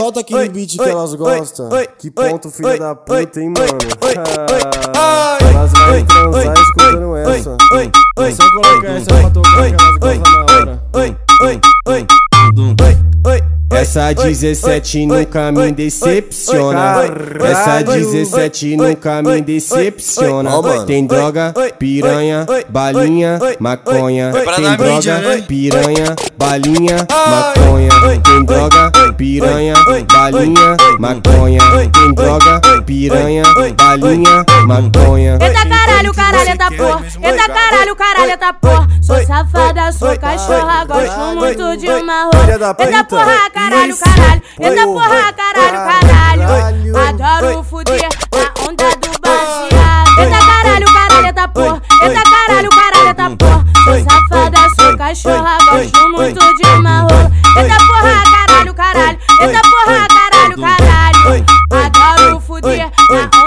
Solta aquele beat que elas gostam. Que ponto, filha da puta, hein, mano. Elas vão transar escutando essa. Só coloca essa pra tocar que elas gostam na hora. Essa 17 nunca me decepciona. Essa 17 nunca me decepciona. Tem droga, piranha, balinha, maconha. Tem droga, piranha, balinha, maconha. Tem droga, piranha, balinha, maconha. Tem droga, piranha, balinha, maconha. Eita caralho, caralho, eita porra. Eita caralho, caralho, eita porra. Sou safada, sou cachorra, gosto muito de uma rola. Eita porra, caralho, caralho. Eita porra, caralho, caralho. Adoro fuder na onda do baseado. Eita caralho, caralho, eita porra. Eita caralho, caralho, eita porra. Sou safada, sou cachorra, gosto muito de uma rola. Eita porra, caralho, caralho. Eita porra, caralho, caralho. Adoro fuder na onda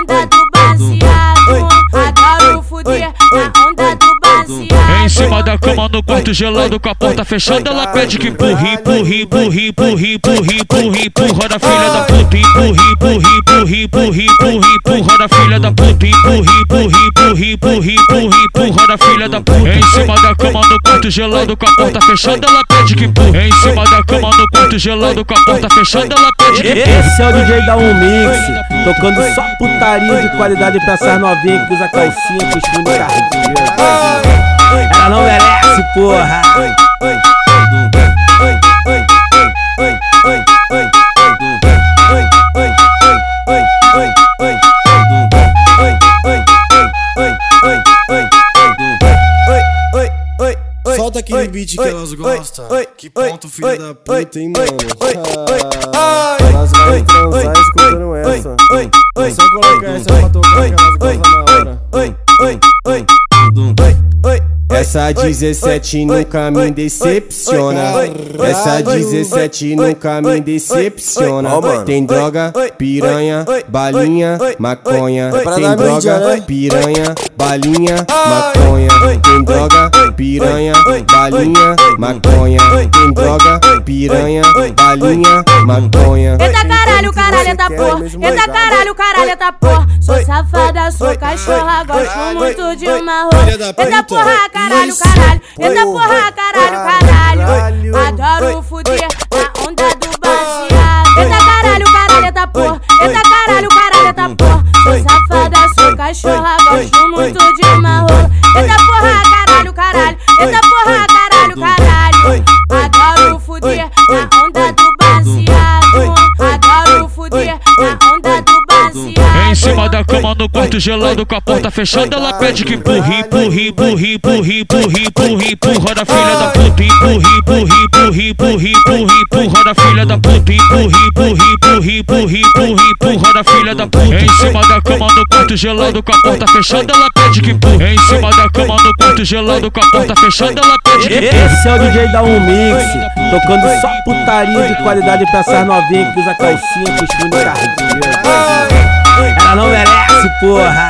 quarto gelado com a porta fechada Ela pede que empurre, empurre, empurre, empurre, empurre, empurre Empurra da filha da puta, empurre, empurre, empurre, empurre, empurre Empurra da filha da puta, empurre, empurre, empurre, empurre, empurre Empurra da filha da puta Em cima da cama no quarto gelado com a porta fechada Ela pede que empurre Em cima da cama no quarto gelado com a porta fechada Ela pede que empurre Esse é o DJ da Um Mix, tocando só putaria de qualidade pra essas novinhas que usa calcinha espinho cardíaco. Ela não merece, porra. Solta aquele beat que elas gostam. Que ponto, filha da puta, hein, mano. Elas vão transar escutando essa. Só coloca essa pra tocar que elas gostam na hora. Essa 17 nunca me decepciona. Essa 17 nunca me decepciona. Tem droga, piranha, balinha, maconha. Tem droga, piranha, balinha, maconha. Tem droga, piranha, balinha, maconha. Tem droga, piranha, balinha, maconha. Eita caralho, caralho, eita porra. Eita caralho, caralho, eita porra. Sou safada, sou cachorra, gosto muito de uma rola. Eita porra, caralho, caralho. Eita porra, caralho, caralho. Adoro fuder na onda do baseado. Eita caralho, caralho, eita porra. Eita caralho, caralho, eita porra. Sou safada, sou cachorra, gosto muito de rola. Eita porra, caralho, caralho. Eita porra, caralho, caralho. Adoro fuder na onda do baseado. Adoro fuder na onda. Da cama no quarto gelado com a porta fechada Ela pede que empurre, empurre, empurre, empurre, empurre, empurre Empurra da filha da puta, empurre, empurre, empurre, empurre, empurre Empurra da filha da puta, empurre, empurre, empurre, empurre, empurre Empurra da filha da puta Em cima da cama no quarto gelado com a porta fechada Ela pede que empurre Em cima da cama no quarto gelado com a porta fechada Ela pede que empurre Esse é o DJ da Um Mix, tocando só putaria de qualidade pra essas novinhas que usa calcinha com espinho cardíaco. Ela não merece, porra.